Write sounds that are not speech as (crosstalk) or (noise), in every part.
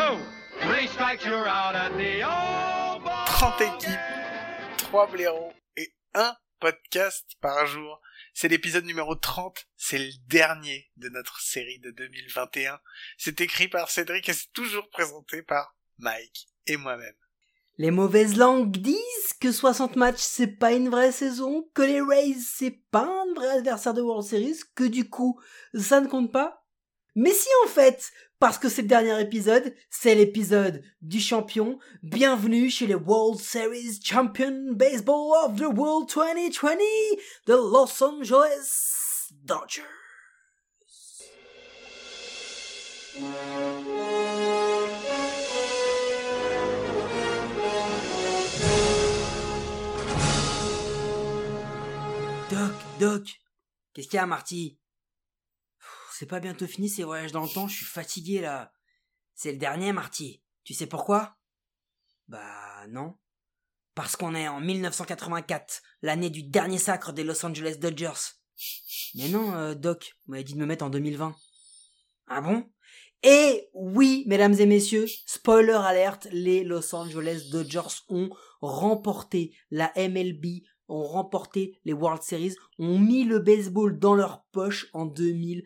two, three strikes, you're out at the old ball 30 équipes, 3 blaireaux et un podcast par jour. C'est l'épisode numéro 30, c'est le dernier de notre série de 2021. C'est écrit par Cédric et c'est toujours présenté par Mike et moi-même. Les mauvaises langues disent que 60 matchs c'est pas une vraie saison, que les Rays c'est pas un vrai adversaire de World Series, que du coup ça ne compte pas. Mais si en fait, parce que c'est le dernier épisode, c'est l'épisode du champion, bienvenue chez les World Series Champion Baseball of the World 2020, the Los Angeles Dodgers. Doc, Doc, qu'est-ce qu'il y a, Marty? C'est pas bientôt fini ces voyages dans le temps, je suis fatigué là. C'est le dernier, Marty. Tu sais pourquoi? Bah non. Parce qu'on est en 1984, l'année du dernier sacre des Los Angeles Dodgers. Mais non, euh, Doc, vous m'avez dit de me mettre en 2020. Ah bon? Et oui, mesdames et messieurs, spoiler alerte, les Los Angeles Dodgers ont remporté la MLB, ont remporté les World Series, ont mis le baseball dans leur poche en 2020.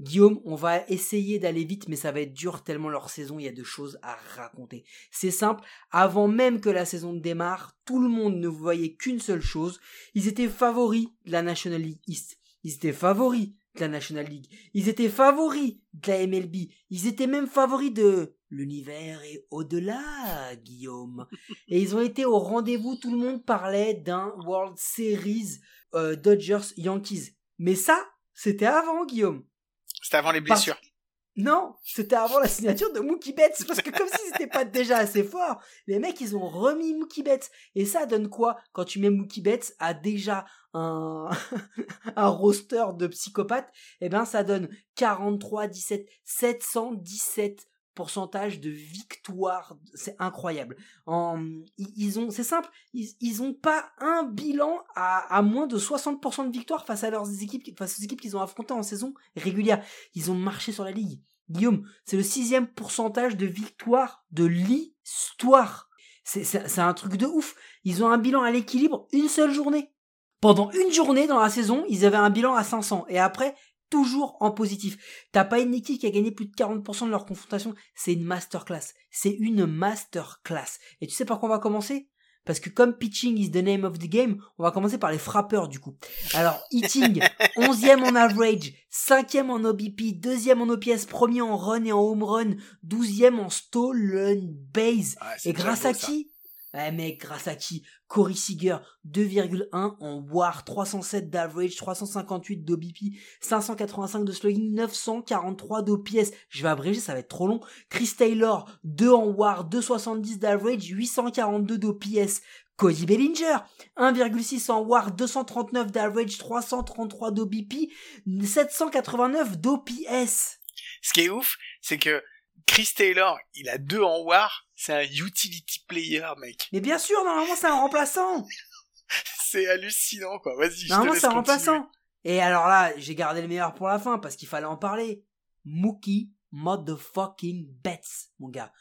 Guillaume, on va essayer d'aller vite, mais ça va être dur tellement leur saison, il y a de choses à raconter. C'est simple, avant même que la saison démarre, tout le monde ne voyait qu'une seule chose, ils étaient favoris de la National League East. Ils étaient favoris de la National League. Ils étaient favoris de la MLB. Ils étaient même favoris de l'univers et au-delà, Guillaume. Et ils ont été au rendez-vous. Tout le monde parlait d'un World Series euh, Dodgers Yankees. Mais ça, c'était avant, Guillaume. C'était avant les Parce- blessures. Non, c'était avant la signature de Mookie Betts. Parce que comme si c'était pas déjà assez fort, les mecs, ils ont remis Mookie Betts. Et ça donne quoi quand tu mets Mookie Betts à déjà un, (laughs) un roster de psychopathes? Eh ben, ça donne 43, 17, 717 pourcentage de victoire. C'est incroyable. En, ils, ont, c'est simple, ils, ils ont pas un bilan à, à moins de 60% de victoire face à leurs équipes, face aux équipes qu'ils ont affrontées en saison régulière. Ils ont marché sur la ligue. Guillaume, c'est le sixième pourcentage de victoire de l'histoire. C'est un truc de ouf. Ils ont un bilan à l'équilibre une seule journée. Pendant une journée dans la saison, ils avaient un bilan à 500. Et après, toujours en positif. T'as pas une équipe qui a gagné plus de 40% de leur confrontation. C'est une masterclass. C'est une masterclass. Et tu sais par quoi on va commencer? Parce que comme pitching is the name of the game, on va commencer par les frappeurs du coup. Alors, hitting, 11e (laughs) en average, 5e en OBP, 2e en OPS, premier en run et en home run, 12e en stolen base. Ah, Et grâce beau, à qui? Ouais mec, grâce à qui? Corey Seager, 2,1 en WAR, 307 d'average, 358 d'OBP, 585 de slugging, 943 d'OPS. Je vais abréger, ça va être trop long. Chris Taylor, 2 en WAR, 270 d'average, 842 d'OPS. Cody Bellinger, 1,6 en WAR, 239 d'average, 333 d'OBP, 789 d'OPS. Ce qui est ouf, c'est que Chris Taylor, il a deux en war, c'est un utility player, mec. Mais bien sûr, normalement c'est un remplaçant. (laughs) C'est hallucinant, quoi. Vas-y, je te Normalement, c'est un continuer. remplaçant. Et alors là, j'ai gardé le meilleur pour la fin parce qu'il fallait en parler. Mookie motherfucking Betts, mon gars.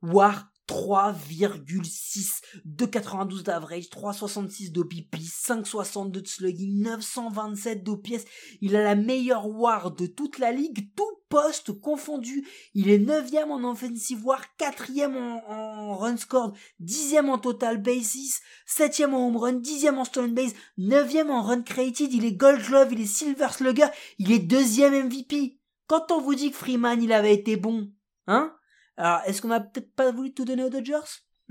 War 3,6, 2,92 d'average, 3,66 d'OPP, 5,62 de slugging, 927 d'OPS. Il a la meilleure War de toute la ligue, tout poste confondu. Il est 9ème en offensive War, 4ème en, run scored, 10ème en total basis, 7ème en home run, 10ème en stolen base, 9ème en run created, il est gold glove, il est silver slugger, il est deuxième MVP. Quand on vous dit que Freeman il avait été bon, hein? Alors, est-ce qu'on a peut-être pas voulu tout donner aux Dodgers?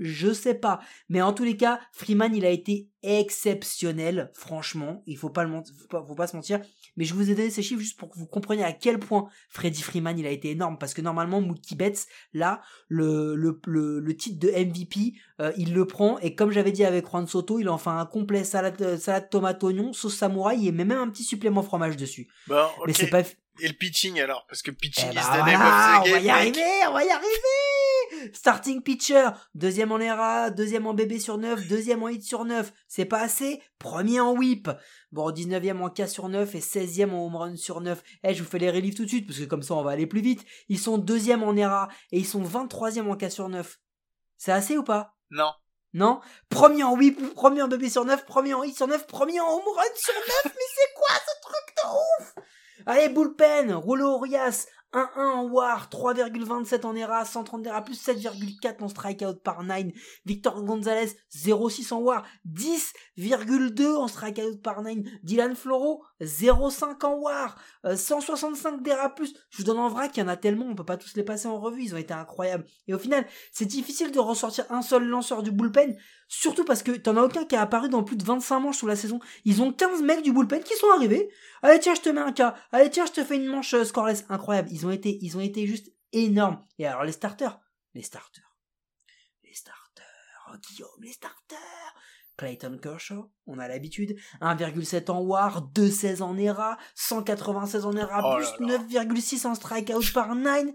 Je sais pas. Mais en tous les cas, Freeman, il a été exceptionnel, franchement. Il faut pas le faut pas, faut pas se mentir. Mais je vous ai donné ces chiffres juste pour que vous compreniez à quel point Freddy Freeman, il a été énorme. Parce que normalement, Mookie Betts, là, le, le, le, le titre de MVP, euh, il le prend. Et comme j'avais dit avec Juan Soto, il en fait un complet salade, euh, salade tomate oignon, sauce samouraï et met même un petit supplément fromage dessus. Bon, ok. Mais c'est pas, Et le pitching alors? Parce que pitching eh is bah the name voilà, of the on va y mec. arriver, on va y arriver. Starting pitcher, deuxième en ERA, deuxième en BB sur 9, deuxième en hit sur 9. C'est pas assez? Premier en whip. Bon, 19e en K sur 9 et 16e en home run sur 9. Eh, je vous fais les reliefs tout de suite parce que comme ça on va aller plus vite. Ils sont deuxième en ERA et ils sont 23e en K sur 9. C'est assez ou pas? Non. Non? Premier en whip, premier en BB sur 9, premier en hit sur 9, premier en home run sur 9. Mais c'est quoi ce truc de ouf? Allez, bullpen, Rollo Urias, 1-1 en WAR, 3,27 en ERA, 130 ERA, plus 7,4 en strikeout par 9. Victor Gonzalez, 0,6 en WAR, 10,2 en strikeout par 9. Dylan Floro, 0,5 en WAR, euh, 165 d'ERA plus. Je vous donne en vrac, il y en a tellement, on peut pas tous les passer en revue, ils ont été incroyables. Et au final, c'est difficile de ressortir un seul lanceur du bullpen, surtout parce que t'en as aucun qui a apparu dans plus de 25 manches sous la saison. Ils ont 15 mecs du bullpen qui sont arrivés. Allez tiens, je te mets un cas. Allez tiens, je te fais une manche euh, scoreless. Incroyable. Ont été, ils ont été juste énormes. Et alors les starters, les starters, les starters, oh, Guillaume, les starters. Clayton Kershaw, on a l'habitude, 1,7 en WAR, 2,16 en ERA, 196 en ERA, Oh plus là là. 9,6 en strikeout par 9.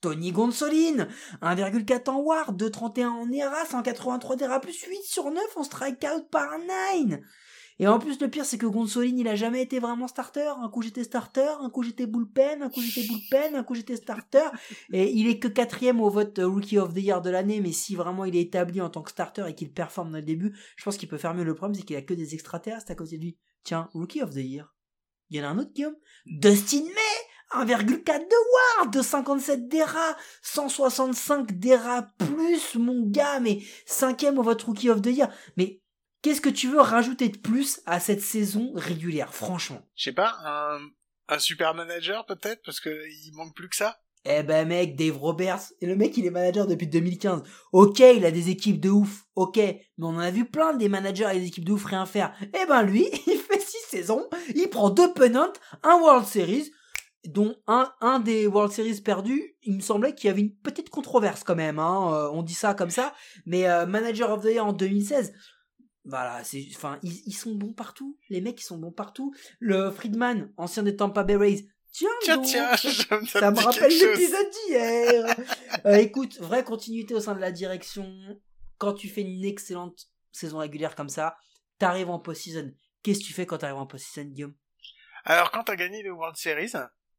Tony Gonsolin, 1,4 en WAR, 2,31 en ERA, 183 d'ERA, plus 8 sur 9 en strikeout par 9. Et en plus, le pire, c'est que Gonsolin, il a jamais été vraiment starter. Un coup j'étais starter, un coup j'étais bullpen, un coup j'étais bullpen, un coup j'étais starter. Et il est que quatrième au vote Rookie of the Year de l'année, mais si vraiment il est établi en tant que starter et qu'il performe dans le début, je pense qu'il peut faire mieux. Le problème, c'est qu'il a que des extraterrestres à côté de lui. Tiens, Rookie of the Year. Il y en a un autre, Guillaume Dustin May 1,4 de WAR, 257 d'ERA, 165 d'ERA plus, mon gars, mais cinquième au vote Rookie of the Year. Mais qu'est-ce que tu veux rajouter de plus à cette saison régulière, franchement? Je sais pas, un, un super manager peut-être Parce que il manque plus que ça? Eh ben mec, Dave Roberts, et le mec il est manager depuis 2015. Ok, il a des équipes de ouf, ok, mais on en a vu plein des managers et des équipes de ouf rien faire. Eh ben lui, (laughs) il fait six saisons, il prend deux pennants, un World Series, dont un, un des World Series perdus, il me semblait qu'il y avait une petite controverse quand même, hein, euh, on dit ça comme ça, mais euh, Manager of the Year en 2016, voilà, c'est, enfin, ils, ils sont bons partout, les mecs ils sont bons partout. Le Friedman, ancien des Tampa Bay Rays, tiens, Tiens, donc, tiens, (laughs) ça, me- ça me dit rappelle l'épisode d'hier. (laughs) Euh, écoute, vraie continuité au sein de la direction. Quand tu fais une excellente saison régulière comme ça, t'arrives en post-season. Qu'est-ce que tu fais quand t'arrives en post-season, Guillaume? Alors quand t'as gagné les World Series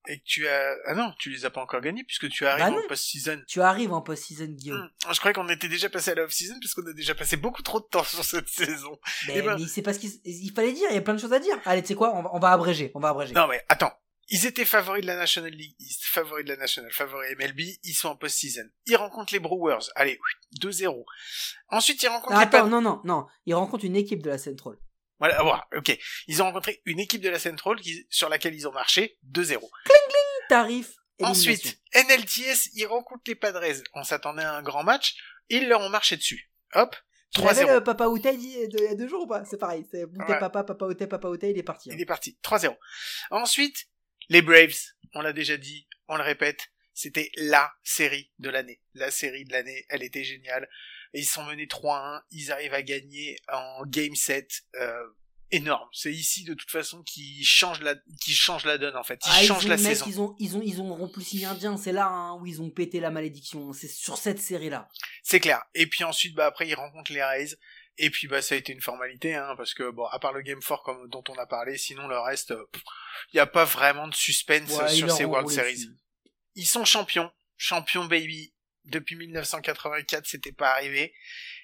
et que tu as ah non tu les as pas encore gagnés puisque tu arrives Bah en post-season. Tu arrives en post-season, Guillaume. Hmm, Je croyais qu'on était déjà passé à la off-season parce qu'on a déjà passé beaucoup trop de temps (laughs) sur cette saison. Mais, Eh ben- mais c'est parce qu'il il fallait dire, il y a plein de choses à dire. Allez, tu sais quoi, on va, on va abréger, on va abréger. Non mais attends, ils étaient favoris de la National League East, favoris de la National, favoris MLB, ils sont en post-season. Ils rencontrent les Brewers, allez, 2-0. Ensuite ils rencontrent Ah, attends, non, non, non. Il rencontre une équipe de la Central. Voilà, voilà, ok. Ils ont rencontré une équipe de la Central qui- sur laquelle ils ont marché 2-0. Tarif. Ensuite, NLTS, ils rencontrent les Padres. On s'attendait à un grand match. Ils leur ont marché dessus. Hop. Tu l'avais 3-0. le Papa Outé il y a deux- jours ou pas? C'est pareil. C'est Ouais. Papa, Papa Papa Outé, il est parti. hein. Il est parti. 3-0. Ensuite, les Braves. On l'a déjà dit. On le répète. C'était la série de l'année. La série de l'année. Elle était géniale. Et ils sont menés 3-1. Ils arrivent à gagner en game set. Euh, énorme. C'est ici, de toute façon, qui change la, qui change la donne, en fait. Ils Ah, changent ont, la mec, saison. Ils ont, ils ont, ils ont rompu le indien. C'est là hein, où ils ont pété la malédiction. C'est sur cette série-là. C'est clair. Et puis ensuite, bah après, ils rencontrent les Rays. Et puis bah ça a été une formalité, hein, parce que bon, à part le Game 4 comme dont on a parlé, sinon le reste, il n'y a pas vraiment de suspense Ouais, sur ces World Series. Ils sont champions, champions baby. Depuis 1984, c'était pas arrivé.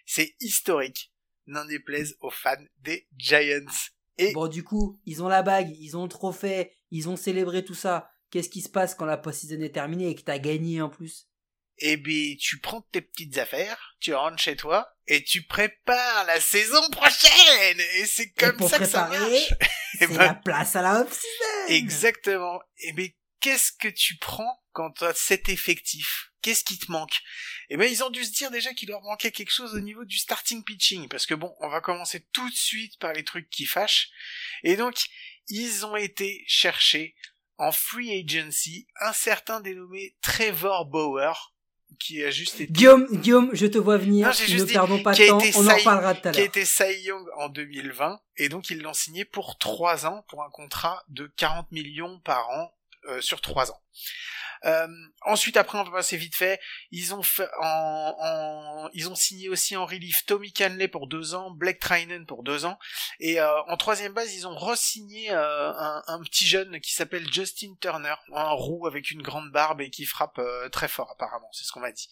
C'est historique. N'en déplaise aux fans des Giants. Et Bon, du coup, ils ont la bague, ils ont le trophée, ils ont célébré tout ça. Qu'est-ce qui se passe quand la post-season est terminée et que t'as gagné en plus? Eh ben, tu prends tes petites affaires, tu rentres chez toi et tu prépares la saison prochaine. Et c'est Et comme pour ça que ça marche. (laughs) Eh c'est ben, la place à la off-season Exactement. Et mais qu'est-ce que tu prends quand t'as cet effectif, qu'est-ce qui te manque? Eh ben, ils ont dû se dire déjà qu'il leur manquait quelque chose au niveau du starting pitching, parce que bon, on va commencer tout de suite par les trucs qui fâchent. Et donc, ils ont été chercher en free agency un certain dénommé Trevor Bauer, qui a juste été... Guillaume, Guillaume, je te vois venir. Non, juste ne dit perdons pas de temps. On en reparlera tout à qui a l'heure. été Cy Young en 2020, et donc ils l'ont signé pour 3 ans, pour un contrat de 40 millions par an euh, sur 3 ans. Euh, ensuite, après, on va passer vite fait. Ils ont fait en, en- ils ont signé aussi en relief Tommy Canley pour deux ans, Blake Trinan pour deux ans, et euh, en troisième base, ils ont re-signé euh, un, petit jeune qui s'appelle Justin Turner, un roux avec une grande barbe et qui frappe euh, très fort apparemment, c'est ce qu'on m'a dit.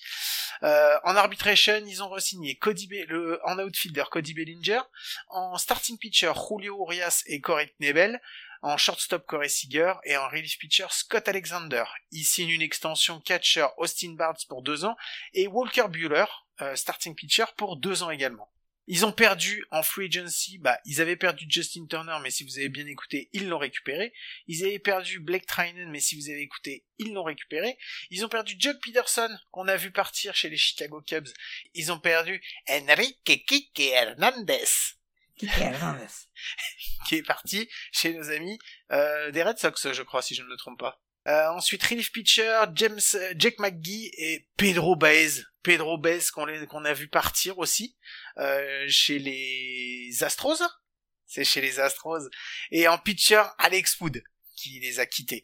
Euh, en arbitration, ils ont re-signé Cody Be- le, en outfielder Cody Bellinger, en starting pitcher Julio Urias et Corey Knebel, en shortstop Corey Seager et en relief pitcher Scott Alexander. Ils signent une extension catcher Austin Barnes pour deux ans et Walker Bueller, euh, starting pitcher pour deux ans également. Ils ont perdu en free agency, bah, ils avaient perdu Justin Turner, mais si vous avez bien écouté, ils l'ont récupéré. Ils avaient perdu Blake Trinan, mais si vous avez écouté, ils l'ont récupéré. Ils ont perdu Jock Peterson, qu'on a vu partir chez les Chicago Cubs. Ils ont perdu Enrique Kike Hernandez, (laughs) qui est parti chez nos amis euh, des Red Sox, je crois, si je ne me trompe pas. Euh, ensuite, relief pitcher, James, euh, Jake McGee et Pedro Baez. Pedro Baez qu'on a vu partir aussi euh, chez les Astros. C'est chez les Astros. Et en pitcher, Alex Wood qui les a quittés.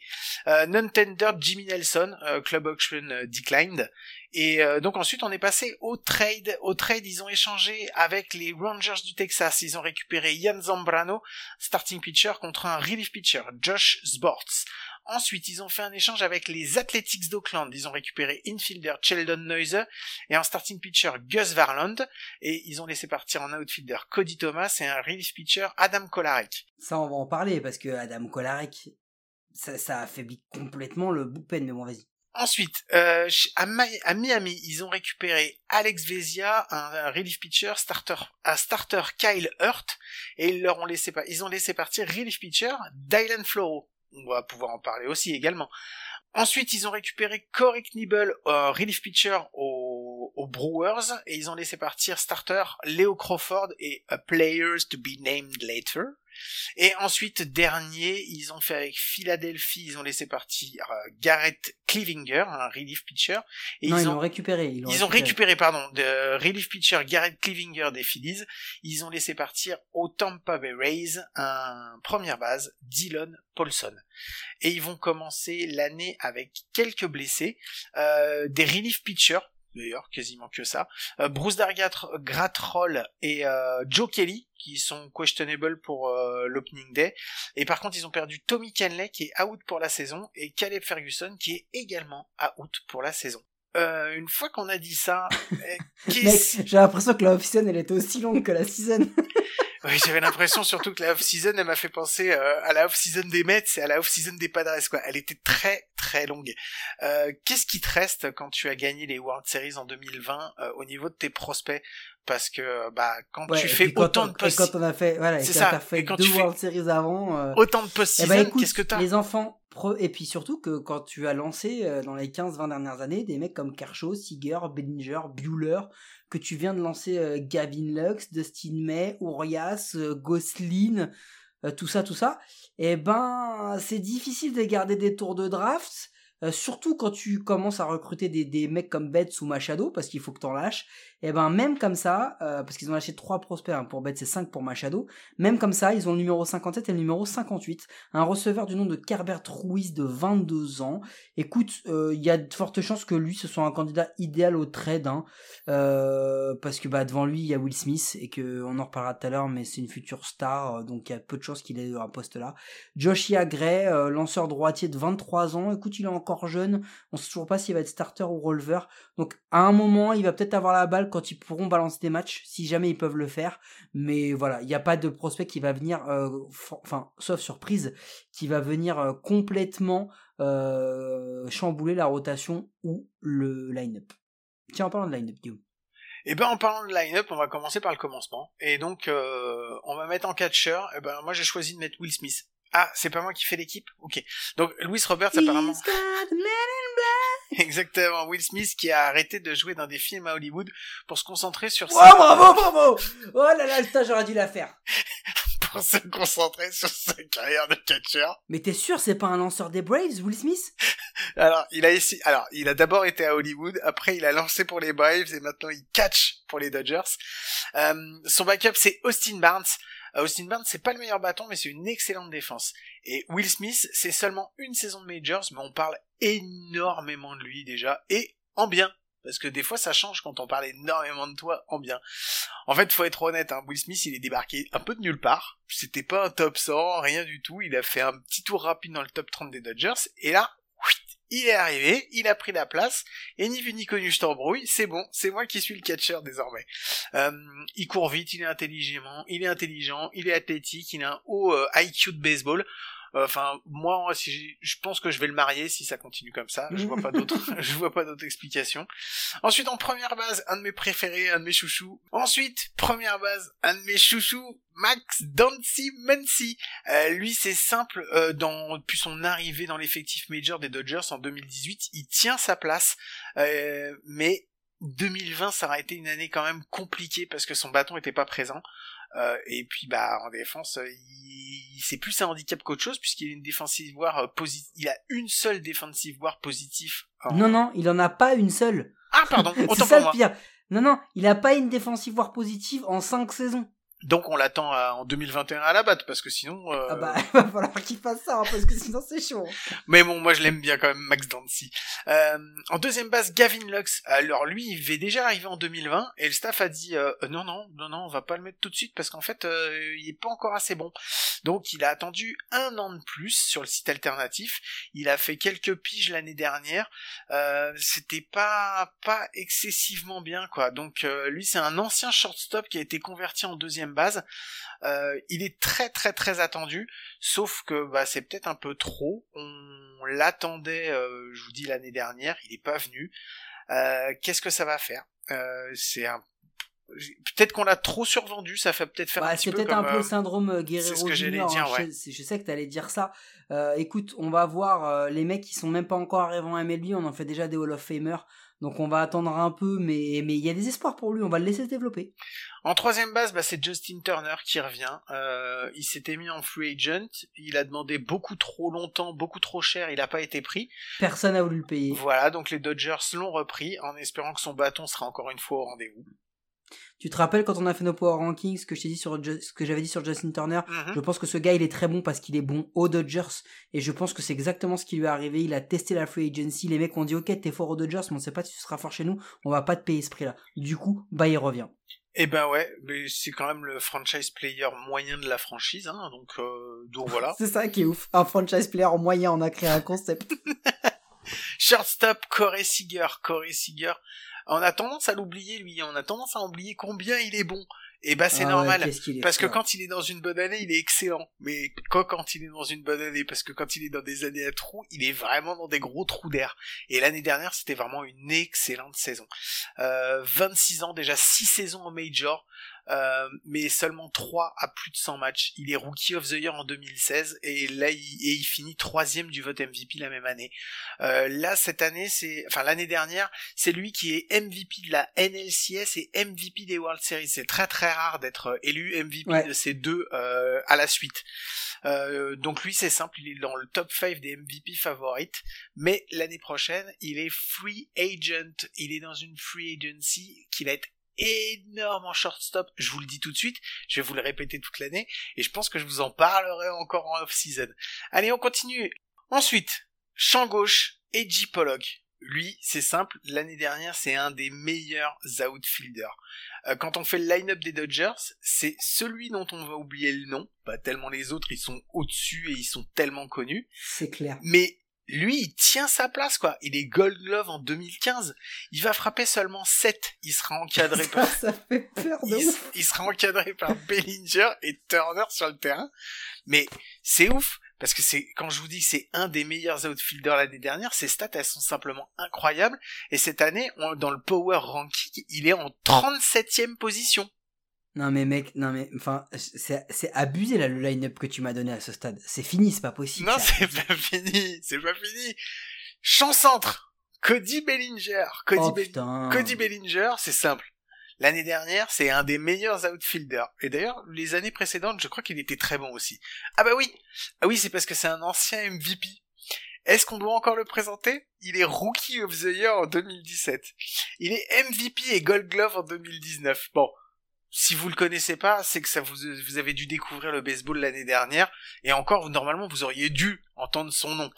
Non-tender, Jimmy Nelson, club auction declined. Et euh, donc ensuite on est passé au trade. Au trade, ils ont échangé avec les Rangers du Texas. Ils ont récupéré Ian Zambrano, starting pitcher, contre un relief pitcher, Josh Sports. Ensuite, ils ont fait un échange avec les Athletics d'Oakland. Ils ont récupéré infielder Sheldon Neuser et un starting pitcher Gus Varland. Et ils ont laissé partir en outfielder Cody Thomas et un relief pitcher Adam Kolarek. Ça, on va en parler parce que Adam Kolarek, ça, ça affaiblit complètement le bullpen. Mais bon, vas-y. Ensuite, euh, à, Mi- à Miami, ils ont récupéré Alex Vezia, un, relief pitcher, starter, un starter Kyle Hurt, et ils leur ont laissé, ils ont laissé partir relief pitcher Dylan Floro. On va pouvoir en parler aussi également. Ensuite, ils ont récupéré Corey Knibble, euh, relief pitcher aux, Brewers, et ils ont laissé partir starter Leo Crawford et a Players to be named later. Et ensuite, dernier, ils ont fait avec Philadelphie, ils ont laissé partir euh, Garrett Clevinger, un relief pitcher. Et non, ils, ils ont, l'ont récupéré. Ils, ont récupéré, pardon, de relief pitcher Garrett Clevinger des Phillies. Ils ont laissé partir au Tampa Bay Rays un première base, Dylan Paulson. Et ils vont commencer l'année avec quelques blessés, euh, des relief pitchers, d'ailleurs quasiment que ça, euh, Bruce Dargat, Gratroll et euh, Joe Kelly qui sont questionable pour euh, l'opening day. Et par contre, ils ont perdu Tommy Canley qui est out pour la saison et Caleb Ferguson qui est également out pour la saison. Une fois qu'on a dit ça, (laughs) Mec, j'ai l'impression que la off-season, elle était aussi longue que la season. (laughs) Oui, j'avais l'impression surtout que la off-season, elle m'a fait penser euh, à la off-season des Mets et à la off-season des Padres, quoi. Elle était très, très longue. Euh, Qu'est-ce qui te reste quand tu as gagné les World Series en 2020 euh, au niveau de tes prospects? Parce que, bah, quand Ouais, tu fais autant on- de post quand on a fait, voilà, C'est quand ça, fait et quand deux tu fais- World Series avant, euh, autant de eh post-season, ben, écoute, qu'est-ce que t'as les enfants, pro- et puis surtout que quand tu as lancé euh, dans les 15-20 dernières années des mecs comme Kershaw, Seager, Bellinger, Bueller, que tu viens de lancer euh, Gavin Lux, Dustin May, Urias, Goslin, tout ça, tout ça, et ben c'est difficile de garder des tours de draft. Euh, surtout quand tu commences à recruter des, des mecs comme Betts ou Machado, parce qu'il faut que t'en lâches, et ben même comme ça, euh, parce qu'ils ont lâché trois prospects hein, pour Betts et 5 pour Machado, même comme ça, ils ont le numéro 57 et le numéro 58, un receveur du nom de Kerbert Ruiz de 22 ans. Écoute, euh, il y a de fortes chances que lui ce soit un candidat idéal au trade, hein, euh, parce que bah devant lui il y a Will Smith et que on en reparlera tout à l'heure, mais c'est une future star, donc il y a peu de chances qu'il ait un poste là. Joshia Gray, lanceur droitier de 23 ans, écoute il est encore jeune, on sait toujours pas s'il va être starter ou releveur, donc à un moment il va peut-être avoir la balle quand ils pourront balancer des matchs, si jamais ils peuvent le faire, mais voilà, il n'y a pas de prospect qui va venir, euh, enfin sauf surprise, qui va venir euh, complètement euh, chambouler la rotation ou le line-up. Tiens, en parlant de line-up. Et ben en parlant de line-up, on va commencer par le commencement. Et donc on va mettre en catcher. Et ben moi j'ai choisi de mettre Will Smith. Ah, c'est pas moi qui fais l'équipe? Ok. Donc Louis Roberts apparemment. He's (laughs) Exactement, Will Smith qui a arrêté de jouer dans des films à Hollywood pour se concentrer sur Oh, sa... bravo, bravo Oh là là, putain, j'aurais dû la faire. (laughs) pour se concentrer sur sa carrière de catcheur. Mais t'es sûr, c'est pas un lanceur des Braves, Will Smith? (laughs) Alors, il a alors, il a d'abord été à Hollywood, après il a lancé pour les Braves et maintenant il catch pour les Dodgers. Euh, son backup c'est Austin Barnes. Euh, Austin Barnes c'est pas le meilleur bâton mais c'est une excellente défense. Et Will Smith c'est seulement une saison de majors mais on parle énormément de lui déjà et en bien. Parce que des fois ça change quand on parle énormément de toi en bien. En fait, faut être honnête, hein, Will Smith il est débarqué un peu de nulle part. C'était pas un top 100, rien du tout. Il a fait un petit tour rapide dans le top 30 des Dodgers. Et là, il est arrivé, il a pris la place, et ni vu ni connu je t'embrouille, c'est bon, c'est moi qui suis le catcher désormais. Euh, il court vite, il est intelligemment, il est intelligent, il est athlétique, il a un haut euh, IQ de baseball. Euh, Enfin, moi, si je pense que je vais le marier si ça continue comme ça. Je vois pas (laughs) d'autre, (laughs) je vois pas d'autre explication. Ensuite, en première base, un de mes préférés, un de mes chouchous. Ensuite, première base, un de mes chouchous, Max Dancy Muncy. Euh, lui, c'est simple, euh, dans, depuis son arrivée dans l'effectif major des Dodgers en 2018, il tient sa place, euh, mais 2020, ça a été une année quand même compliquée parce que son bâton était pas présent. Euh, et puis bah en défense, euh, il, c'est plus un handicap qu'autre chose puisqu'il a une défensive voire euh, posi- il a une seule défensive voire positif. en- Non, non, il en a pas une seule. Ah pardon, (laughs) c'est autant ça pour le moi. pire. Non, non, il a pas une défensive voire positive en 5 saisons. Donc on l'attend en 2021 à la batte parce que sinon. euh, Ah bah, il (laughs) va falloir qu'il fasse ça, hein, parce que sinon c'est chaud. Mais bon, moi je l'aime bien quand même, Max Dancy. Euh, en deuxième base, Gavin Lux. Alors lui, il devait déjà arriver en 2020 et le staff a dit euh, euh, non, non, non, non, on va pas le mettre tout de suite parce qu'en fait, euh, il est pas encore assez bon. Donc il a attendu un an de plus sur le site alternatif. Il a fait quelques piges l'année dernière. Euh, C'était pas pas excessivement bien quoi. Donc euh, lui, c'est un ancien shortstop qui a été converti en deuxième base. Euh, il est très très très attendu. Sauf que bah, c'est peut-être un peu trop. On l'attendait, euh, je vous dis l'année dernière, il n'est pas venu. Euh, Qu'est-ce que ça va faire? C'est un peut-être qu'on l'a trop survendu. Ça fait peut-être faire Bah, un petit c'est peu peut-être comme un peu euh, le syndrome Guerrero c'est ce que j'allais Junior, dire, hein, ouais. je, sais- je sais que t'allais dire ça. Euh, écoute, on va voir euh, les mecs qui sont même pas encore arrivés en MLB, on en fait déjà des Hall of Famer. Donc on va attendre un peu, mais mais il y a des espoirs pour lui, on va le laisser se développer. En troisième base, bah, c'est Justin Turner qui revient. Euh, il s'était mis en free agent. Il a demandé beaucoup trop longtemps, beaucoup trop cher. Il n'a pas été pris. Personne n'a voulu le payer. Voilà, donc les Dodgers l'ont repris en espérant que son bâton sera encore une fois au rendez-vous. Tu te rappelles quand on a fait nos power rankings, ce que je t'ai dit sur Ju- ce que j'avais dit sur Justin Turner? Mhm. Je pense que ce gars, il est très bon parce qu'il est bon aux Dodgers. Et je pense que c'est exactement ce qui lui est arrivé. Il a testé la free agency. Les mecs ont dit, ok, t'es fort aux Dodgers, mais on sait pas si tu seras fort chez nous. On va pas te payer ce prix-là. Du coup, bah, il revient. Eh ben ouais, mais c'est quand même le franchise player moyen de la franchise, hein, donc euh, donc voilà. (laughs) C'est ça qui est ouf. Un franchise player en moyen, on a créé un concept. (laughs) Shortstop, Corey Seager, Corey Seager. On a tendance à l'oublier lui, on a tendance à oublier combien il est bon. Et bah c'est Ah ouais, normal. Parce que quand il est dans une bonne année, il est excellent. Mais quoi quand il est dans une bonne année Parce que quand il est dans des années à trous, il est vraiment dans des gros trous d'air. Et l'année dernière, c'était vraiment une excellente saison. Euh, 26 ans, déjà 6 saisons en major, euh, mais seulement 3 à plus de 100 matchs. Il est Rookie of the Year en 2016 et là, il, et il finit troisième du vote MVP la même année. Euh, là, cette année, c'est, enfin l'année dernière, c'est lui qui est MVP de la NLCS et MVP des World Series. C'est très très rare d'être élu MVP Ouais. de ces deux euh, à la suite. Euh, donc lui c'est simple, il est dans le top 5 des MVP favorites, mais l'année prochaine il est free agent, il est dans une free agency qui va être énorme en shortstop, je vous le dis tout de suite, je vais vous le répéter toute l'année, et je pense que je vous en parlerai encore en off-season. Allez on continue. Ensuite, champ gauche, Edgy Pollock. Lui, c'est simple, l'année dernière, c'est un des meilleurs outfielders. Euh, quand on fait le line-up des Dodgers, c'est celui dont on va oublier le nom, pas tellement les autres, ils sont au-dessus et ils sont tellement connus, C'est clair. mais lui, il tient sa place, quoi. Il est Gold Glove en 2015. Il va frapper seulement 7. Il sera encadré (laughs) Ça, par, ça fait peur de il, ouf. il sera encadré par Bellinger et Turner sur le terrain. Mais c'est ouf. Parce que c'est, quand je vous dis que c'est un des meilleurs outfielders l'année dernière, ses stats, elles sont simplement incroyables. Et cette année, on- dans le Power Ranking, il est en 37e position. Non mais mec, non mais enfin, c'est abusé là le line-up que tu m'as donné à ce stade. C'est fini, c'est pas possible. Non, (laughs) c'est pas fini, c'est pas fini. Champ centre. Cody Bellinger. Cody, Oh. Cody Bellinger, c'est simple. L'année dernière, c'est un des meilleurs outfielders. Et d'ailleurs, les années précédentes, je crois qu'il était très bon aussi. Ah bah oui. Ah oui, c'est parce que c'est un ancien MVP. Est-ce qu'on doit encore le présenter? Il est Rookie of the Year en 2017. Il est MVP et Gold Glove en 2019. Bon, si vous le connaissez pas, c'est que ça vous, vous avez dû découvrir le baseball l'année dernière. Et encore, normalement, vous auriez dû entendre son nom.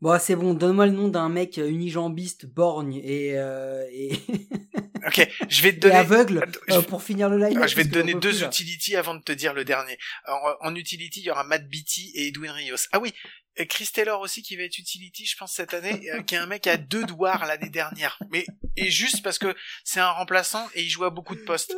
Bon, c'est bon, donne-moi le nom d'un mec euh, unijambiste, borgne et, euh, et, (laughs) Ok, je vais te et donner... aveugle euh, pour finir le live. Ah, je vais te donner deux utilities avant de te dire le dernier. Alors, en utility, il y aura Matt Beatty et Edwin Rios. Ah oui, et Chris Taylor aussi qui va être utility, je pense, cette année, euh, qui est un mec à deux doigts l'année dernière. Mais, et juste parce que c'est un remplaçant et il joue à beaucoup de postes.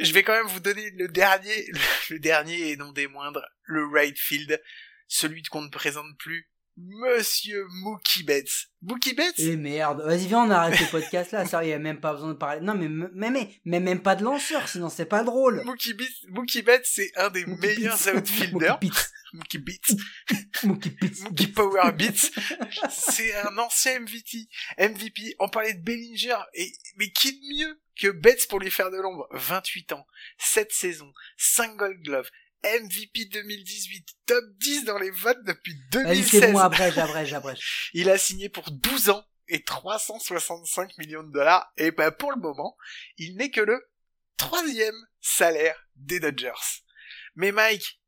Je vais quand même vous donner le dernier, le, le dernier et non des moindres, le right field, celui qu'on ne présente plus, Monsieur Mookie Betts. Mookie Betts? Et merde, vas-y viens on arrête le podcast là, sérieux, il y a même pas besoin de parler. Non mais mais mais, mais même pas de lanceur, sinon c'est pas drôle. Mookie Betts, Mookie Betts, c'est un des Mookie meilleurs outfielders. Mookie Pitts. (laughs) Mookie Betts. Mookie Power Beats, c'est un ancien MVP. MVP. On parlait de Bellinger, et mais qui de mieux que Betts pour lui faire de l'ombre? 28 ans, 7 saisons, 5 Gold Glove, MVP 2018, top 10 dans les votes depuis Vas-y 2016. c'est bon, abrège, abrège, abrège. Il a signé pour 12 ans et 365 millions de dollars. Et ben pour le moment, il n'est que le troisième salaire des Dodgers. Mais Mike,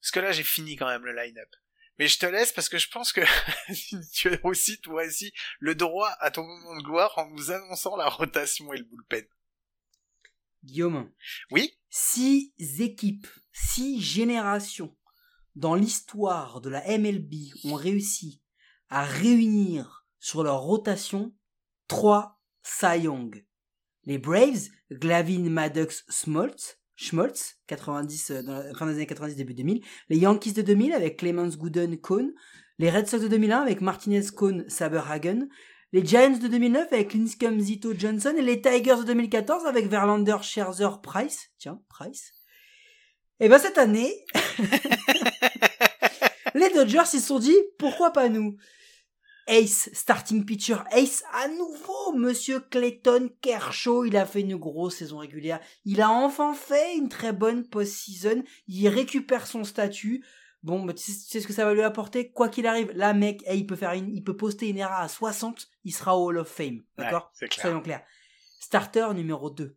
parce que là j'ai fini quand même le line-up. Mais je te laisse parce que je pense que (laughs) tu as aussi toi aussi le droit à ton moment de gloire en nous annonçant la rotation et le bullpen. Guillaume, Oui six équipes, six générations dans l'histoire de la MLB ont réussi à réunir sur leur rotation trois Cy Young. Les Braves, Glavin Maddox Smoltz, Schmoltz, 90, euh, dans la fin des années 90, début 2000. Les Yankees de 2000 avec Clemens Gooden Cohn. Les Red Sox de 2001 avec Martinez Cohn Saberhagen. Les Giants de 2009 avec Lincecum Zito Johnson. Et les Tigers de 2014 avec Verlander Scherzer Price. Tiens, Price. Et ben cette année, (laughs) les Dodgers ils se sont dit pourquoi pas nous? Ace, starting pitcher, Ace à nouveau, monsieur Clayton Kershaw, il a fait une grosse saison régulière. Il a enfin fait une très bonne post-season. Il récupère son statut. Bon, bah, tu sais, tu sais ce que ça va lui apporter? Quoi qu'il arrive, là, mec, eh, il peut faire une, il peut poster une ERA à 60, il sera au Hall of Fame. D'accord? Ouais, c'est clair. Soyons clairs. Starter numéro 2.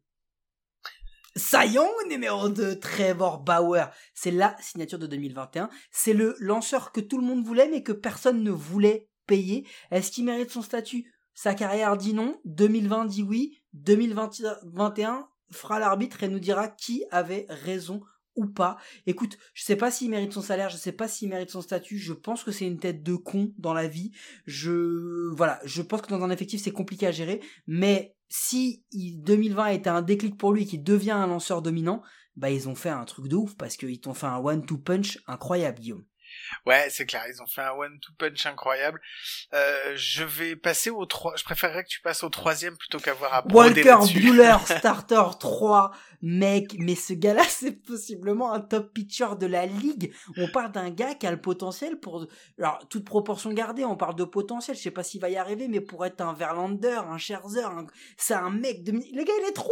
Sayon numéro 2, Trevor Bauer. C'est la signature de 2021. C'est le lanceur que tout le monde voulait, mais que personne ne voulait payer. Est-ce qu'il mérite son statut? Sa carrière dit non. 2020 dit oui. 2021 fera l'arbitre et nous dira qui avait raison ou pas. Écoute, je sais pas s'il mérite son salaire, je sais pas s'il mérite son statut, je pense que c'est une tête de con dans la vie. Je voilà, je pense que dans un effectif c'est compliqué à gérer, mais si il- 2020 était un déclic pour lui et qu'il devient un lanceur dominant, bah ils ont fait un truc de ouf parce qu'ils t'ont fait un one two punch incroyable Guillaume. Ouais, c'est clair, ils ont fait un one-two punch incroyable. Euh, je vais passer au 3. Je préférerais que tu passes au troisième plutôt qu'avoir à broder Walker. Bueller, (laughs) starter 3, mec, mais ce gars-là, (laughs) c'est possiblement un top pitcher de la ligue. On parle d'un gars qui a le potentiel pour, alors, toute proportion gardée, on parle de potentiel, je sais pas s'il va y arriver, mais pour être un Verlander, un Scherzer, un- c'est un mec de, le gars, il est 3,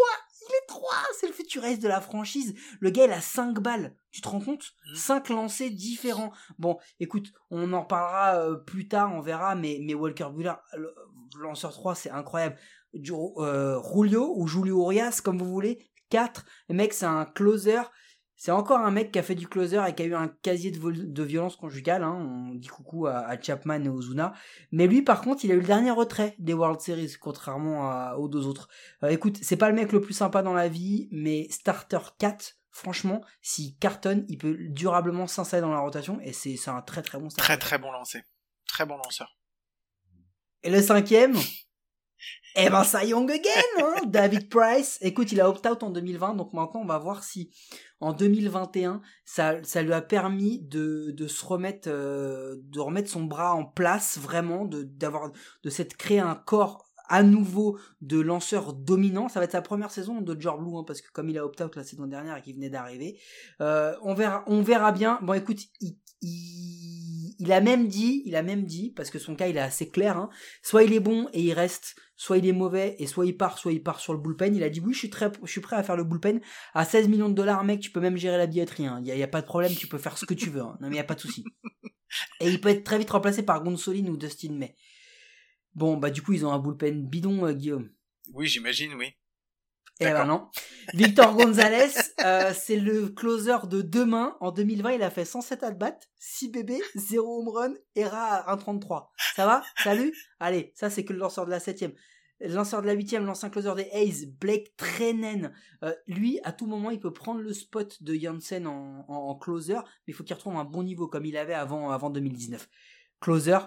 est 3, c'est le futuriste de la franchise. Le gars, il a 5 balles. Tu te rends compte? Mhm. 5 lancers différents. Bon, écoute, on en reparlera euh, plus tard, on verra, mais, mais Walker Bueller, le- lanceur 3, c'est incroyable. Du, euh, Julio ou Julio Urias, comme vous voulez. 4. Le mec, c'est un closer. C'est encore un mec qui a fait du closer et qui a eu un casier de, violence conjugale. Hein. On dit coucou à, à Chapman et Ozuna. Mais lui, par contre, il a eu le dernier retrait des World Series, contrairement à- aux deux autres. Euh, écoute, c'est pas le mec le plus sympa dans la vie, mais starter 4, franchement, s'il cartonne, il peut durablement s'installer dans la rotation et c'est c'est un très très bon starter. Très très bon lancé. Très bon lanceur. Et le cinquième Eh ben, ça Young again, hein David Price. Écoute, il a opt-out en 2020, donc maintenant on va voir si en 2021 ça, ça lui a permis de, de se remettre, euh, de remettre son bras en place vraiment, de d'avoir, de s'être créé un corps à nouveau de lanceur dominant. Ça va être sa première saison de George Blue, hein, parce que comme il a opt-out la saison dernière et qu'il venait d'arriver, euh, on verra, on verra bien. Bon, écoute, il, il, il, a même dit, il a même dit, parce que son cas il est assez clair, hein, soit il est bon et il reste, soit il est mauvais et soit il part, soit il part sur le bullpen. Il a dit oui, je suis très, je suis prêt à faire le bullpen à 16 millions de dollars, mec, tu peux même gérer la billetterie. Il hein. y, a, y, a, pas de problème, tu peux faire ce que tu veux. Hein. Non mais y a pas de souci. (laughs) Et il peut être très vite remplacé par Gonsolin ou Dustin May. Bon bah du coup ils ont un bullpen bidon, euh, Guillaume. Oui, j'imagine, oui. Eh ben non. Victor Gonzalez, euh, c'est le closer de demain. En 2020, il a fait 107 at-bats, 6 bébés, 0 home run, ERA 1.33. Ça va? Salut? Allez, ça c'est que le lanceur de la 7 Le lanceur de la 8 l'ancien closer des A's, Blake Trennen. Euh, lui, à tout moment, il peut prendre le spot de Janssen en, en, closer, mais il faut qu'il retrouve un bon niveau comme il avait avant, avant 2019. Closer,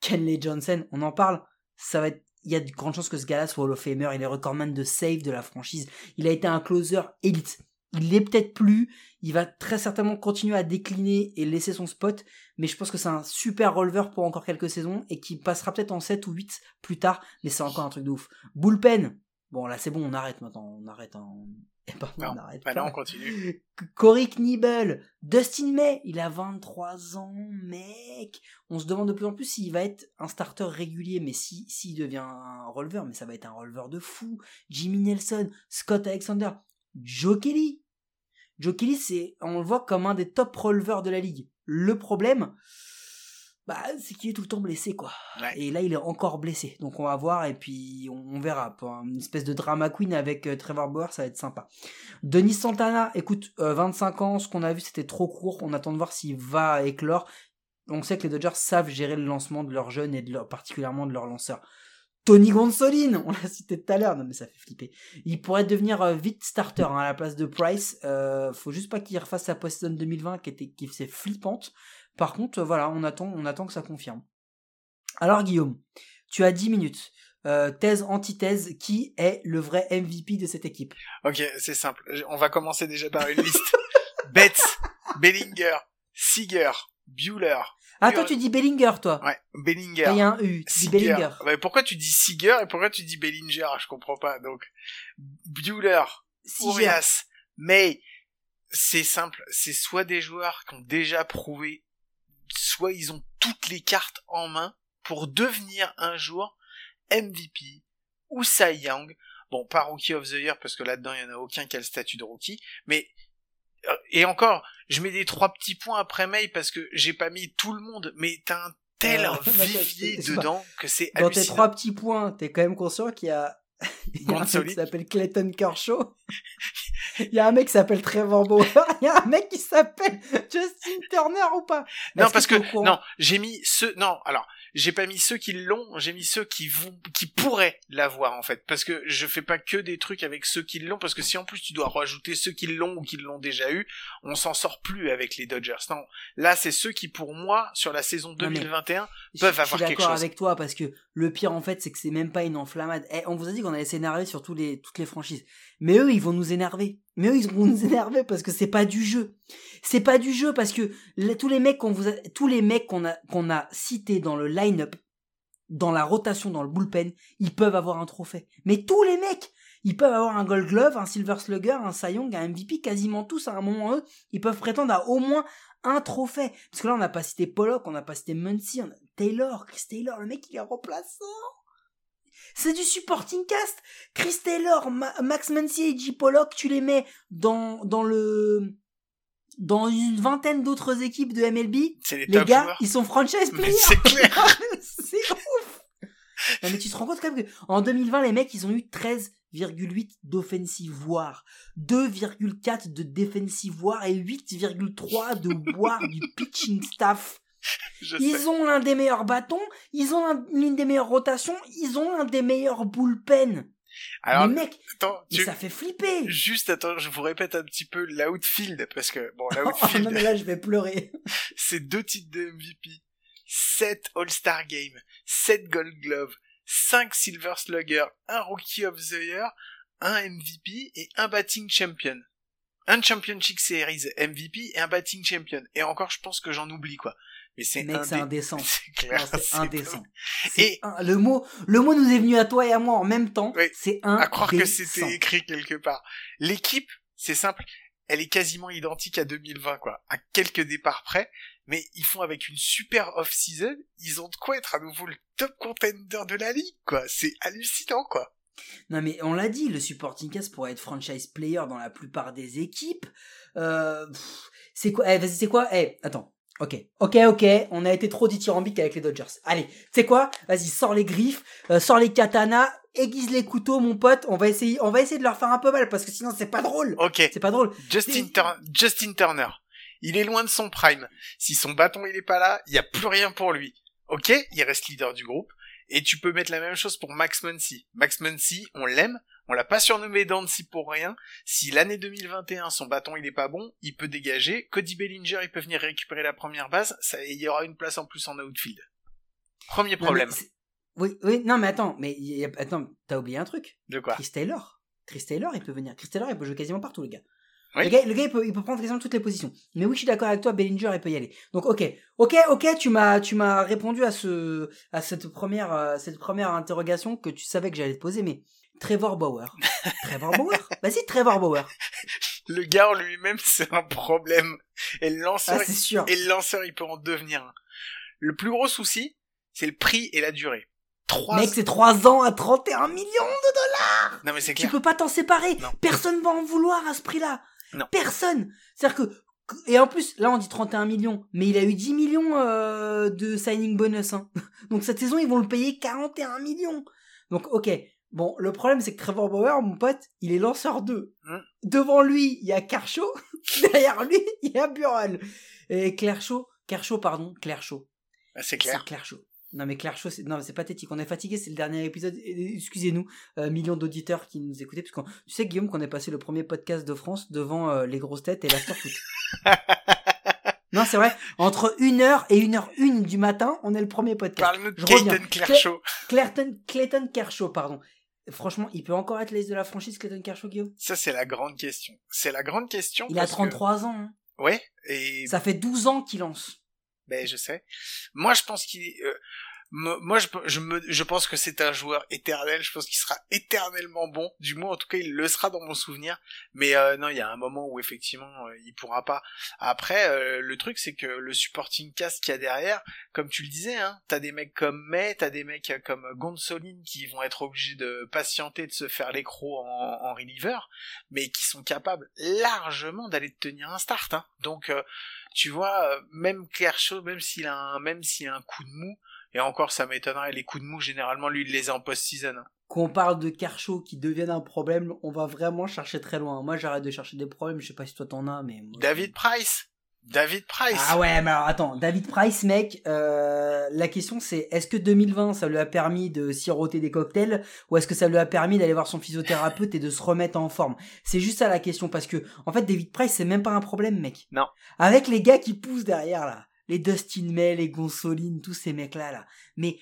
Kenley Johnson, on en parle. Ça va être il y a de grandes chances que ce gars-là soit Hall of Famer. Il est recordman de save de la franchise. Il a été un closer élite. Il l'est peut-être plus. Il va très certainement continuer à décliner et laisser son spot. Mais je pense que c'est un super releveur pour encore quelques saisons et qui passera peut-être en 7 ou 8 plus tard. Mais c'est encore un truc de ouf. Bullpen. Bon, là, c'est bon, on arrête maintenant. On arrête. (laughs) Ben, on arrête. Bah non, on continue. Corey Knibel, Dustin May, il a 23 ans, mec. On se demande de plus en plus s'il va être un starter régulier, mais si s'il devient un releveur, mais ça va être un releveur de fou. Jimmy Nelson, Scott Alexander, Joe Kelly. Joe Kelly, c'est, on le voit comme un des top releveurs de la ligue. Le problème, bah, c'est qu'il est tout le temps blessé, quoi. Et là, il est encore blessé. Donc, on va voir et puis on, verra. Une espèce de drama queen avec euh, Trevor Bauer, ça va être sympa. Denis Santana, écoute, 25 euh, ans, ce qu'on a vu, c'était trop court. On attend de voir s'il va éclore. On sait que les Dodgers savent gérer le lancement de leurs jeunes et de leur, particulièrement de leurs lanceurs. Tony Gonsolin, on l'a cité tout à l'heure, non mais ça fait flipper. Il pourrait devenir euh, vite starter hein, à la place de Price. Euh, faut juste pas qu'il refasse sa post-saison 2020 qui était qui flippante. Par contre, voilà, on attend, on attend que ça confirme. Alors Guillaume, tu as 10 minutes. Euh, thèse, antithèse, qui est le vrai MVP de cette équipe? Ok, c'est simple. On va commencer déjà par une liste. (laughs) Betts, Bellinger, Seager, Bueller. Ah, toi, tu dis Bellinger, toi. Ouais, Bellinger. Il y a un U, tu dis Bellinger. Ouais, pourquoi tu dis Seager et pourquoi tu dis Bellinger? Je comprends pas. Donc, Bueller, Urias, mais c'est simple. C'est soit des joueurs qui ont déjà prouvé soit ils ont toutes les cartes en main pour devenir un jour MVP ou Cy Young. Bon, pas Rookie of the Year parce que là-dedans il y en a aucun qui a le statut de rookie, mais euh, et encore, je mets des trois petits points après May parce que j'ai pas mis tout le monde, mais t'as un tel euh, (laughs) vivier dedans que c'est Dans tes trois petits points, t'es quand même conscient qu'il y a (laughs) il y a un mec qui s'appelle Clayton Kershaw. (laughs) Il y a un mec qui s'appelle Trevor Bauer. (laughs) Il y a un mec qui s'appelle Justin Turner ou pas? Non, parce que, non, j'ai mis ce, non, alors, j'ai pas mis ceux qui l'ont, j'ai mis ceux qui vont, qui pourraient l'avoir en fait, parce que je fais pas que des trucs avec ceux qui l'ont, parce que si en plus tu dois rajouter ceux qui l'ont ou qui l'ont déjà eu, on s'en sort plus avec les Dodgers. Non, là c'est ceux qui pour moi sur la saison 2021 peuvent avoir quelque chose. Je suis d'accord avec toi parce que le pire en fait c'est que c'est même pas une enflammade. Eh, on vous a dit qu'on allait s'énerver sur tous les toutes les franchises, mais eux ils vont nous énerver. Mais eux ils vont nous énerver parce que c'est pas du jeu. C'est pas du jeu parce que tous les mecs qu'on vous a, tous les mecs qu'on a qu'on a cités dans le line-up, dans la rotation, dans le bullpen, ils peuvent avoir un trophée. Mais tous les mecs, ils peuvent avoir un Gold Glove, un Silver Slugger, un Cy Young, un MVP, quasiment tous à un moment eux, ils peuvent prétendre à au moins un trophée. Parce que là, on n'a pas cité Pollock, on n'a pas cité Muncy, on a Taylor, Chris Taylor, le mec il est remplaçant. C'est du supporting cast. Chris Taylor, Max Muncy et J. Pollock, tu les mets dans, dans le, dans une vingtaine d'autres équipes de MLB, les, les gars, ils sont franchise players. C'est clair. (laughs) c'est ouf. Non, mais tu te rends compte quand même qu'en 2020, les mecs, ils ont eu 13,8 d'offensive war, 2,4 de defensive war et 8,3 de war du pitching staff. (laughs) ils ont l'un des meilleurs bâtons, ils ont l'une des meilleures rotations, ils ont l'un des meilleurs bullpen. Alors, mais mec, attends, ça fait flipper. Juste, attends, je vous répète un petit peu l'outfield, parce que, bon, (laughs) l'outfield. non, mais là, je vais pleurer. (laughs) c'est deux titres de MVP, 7 All-Star Game, 7 Gold Glove, 5 Silver Slugger, un Rookie of the Year, un MVP et un Batting Champion. Un Championship Series MVP et un Batting Champion. Et encore, je pense que j'en oublie, quoi. Mais c'est indécent. (laughs) C'est indécent. Et- un- le mot, le mot nous est venu à toi et à moi en même temps. Oui. C'est un. à croire que c'était écrit quelque part. L'équipe, c'est simple, elle est quasiment identique à 2020, quoi, à quelques départs près, mais ils font avec une super off-season, ils ont de quoi être à nouveau le top contender de la ligue, quoi. C'est hallucinant, quoi. Non mais on l'a dit, le supporting cast pourrait être franchise player dans la plupart des équipes. Euh, c'est quoi Eh, vas-y, c'est quoi Eh, attends. Ok, ok, ok. On a été trop dithyrambique avec les Dodgers. Allez, tu sais quoi? Vas-y, sors les griffes, euh, sors les katanas, aiguise les couteaux, mon pote. On va essayer, on va essayer de leur faire un peu mal parce que sinon c'est pas drôle. Ok, C'est pas drôle. Justin, Tur- Justin Turner, il est loin de son prime. Si son bâton il est pas là, il y a plus rien pour lui. Ok, il reste leader du groupe. Et tu peux mettre la même chose pour Max Muncy. Max Muncy, on l'aime, on l'a pas surnommé Dancy pour rien. Si l'année 2021, son bâton il est pas bon, il peut dégager. Cody Bellinger, il peut venir récupérer la première base. Ça, il y aura une place en plus en outfield. Premier problème. oui, oui, non mais attends, mais il y a- attends, t'as oublié un truc. De quoi? Chris Taylor. Chris Taylor, il peut venir. Chris Taylor, il peut jouer quasiment partout, le gars. Oui. Le gars, le gars, il peut, il peut prendre quasiment toutes les positions. Mais oui, je suis d'accord avec toi, Bellinger, il peut y aller. Donc, ok, ok, ok, tu m'as, tu m'as répondu à ce, à cette première, euh, cette première interrogation que tu savais que j'allais te poser, mais Trevor Bauer. Trevor Bauer? Vas-y, Trevor Bauer. Le gars en lui-même, (laughs) c'est un problème. Et le lanceur, Ah, c'est sûr. et le lanceur, il peut en devenir un. Le plus gros souci, c'est le prix et la durée. Mec, c'est 3 ans à 31 millions de dollars. Non mais c'est Tu clair. peux pas t'en séparer. Non. Personne va en vouloir à ce prix-là. Non. Personne. C'est-à-dire que et en plus, là on dit 31 millions, mais il a eu 10 millions euh, de signing bonus. Hein. (laughs) Donc cette saison, ils vont le payer 41 millions. Donc ok. Bon, le problème c'est que Trevor Bauer, mon pote, il est lanceur 2. Hmm. Devant lui, il y a Kershaw. (laughs) Derrière lui, il y a Burrell. Et Kershaw, Kershaw, pardon, Kershaw. Ah, C'est clair. C'est. Non mais Kershaw, c'est non c'est pathétique. On est fatigué, c'est le dernier épisode. Excusez-nous, euh, millions d'auditeurs qui nous écoutaient, parce que tu sais Guillaume qu'on est passé le premier podcast de France devant euh, les grosses têtes et la Foot. (laughs) non c'est vrai. Entre 1h et 1h01 du matin, on est le premier podcast. Parle-nous de. Clayton Kershaw. Clayton, Clayton Kershaw, pardon. Franchement, il peut encore être l'ace de la franchise, Clayton Kershaw, Guillaume? Ça, c'est la grande question. C'est la grande question. Il a parce que- 33 ans. hein. Ouais. Et Ça fait 12 ans qu'il lance. ben je sais. Moi, je pense qu'il. euh, moi, je, je me, je pense que c'est un joueur éternel. Je pense qu'il sera éternellement bon. Du moins, en tout cas, il le sera dans mon souvenir. Mais euh, non, il y a un moment où effectivement, euh, il pourra pas. Après, euh, le truc, c'est que le supporting cast qu'il y a derrière, comme tu le disais, hein, t'as des mecs comme May, t'as des mecs comme Gonsolin qui vont être obligés de patienter, de se faire les crocs en, en reliever, mais qui sont capables largement d'aller te tenir un start. Hein. Donc, euh, tu vois, euh, même Kershaw, même s'il a même s'il a un coup de mou, et encore, ça m'étonnerait, les coups de mou, généralement, lui, il les a en post-season. qu'on parle de Kershaw qui devienne un problème, on va vraiment chercher très loin. Moi, j'arrête de chercher des problèmes. Je sais pas si toi t'en as, mais David Price David Price Ah ouais, mais alors attends, David Price, mec. euh, la question c'est est-ce que 2020 ça lui a permis de siroter des cocktails ou est-ce que ça lui a permis d'aller voir son physiothérapeute et de se remettre en forme? C'est juste ça la question parce que en fait David Price c'est même pas un problème, mec. Non. Avec les gars qui poussent derrière là. Les Dustin May, les Gonsolin, tous ces mecs-là, là. Mais,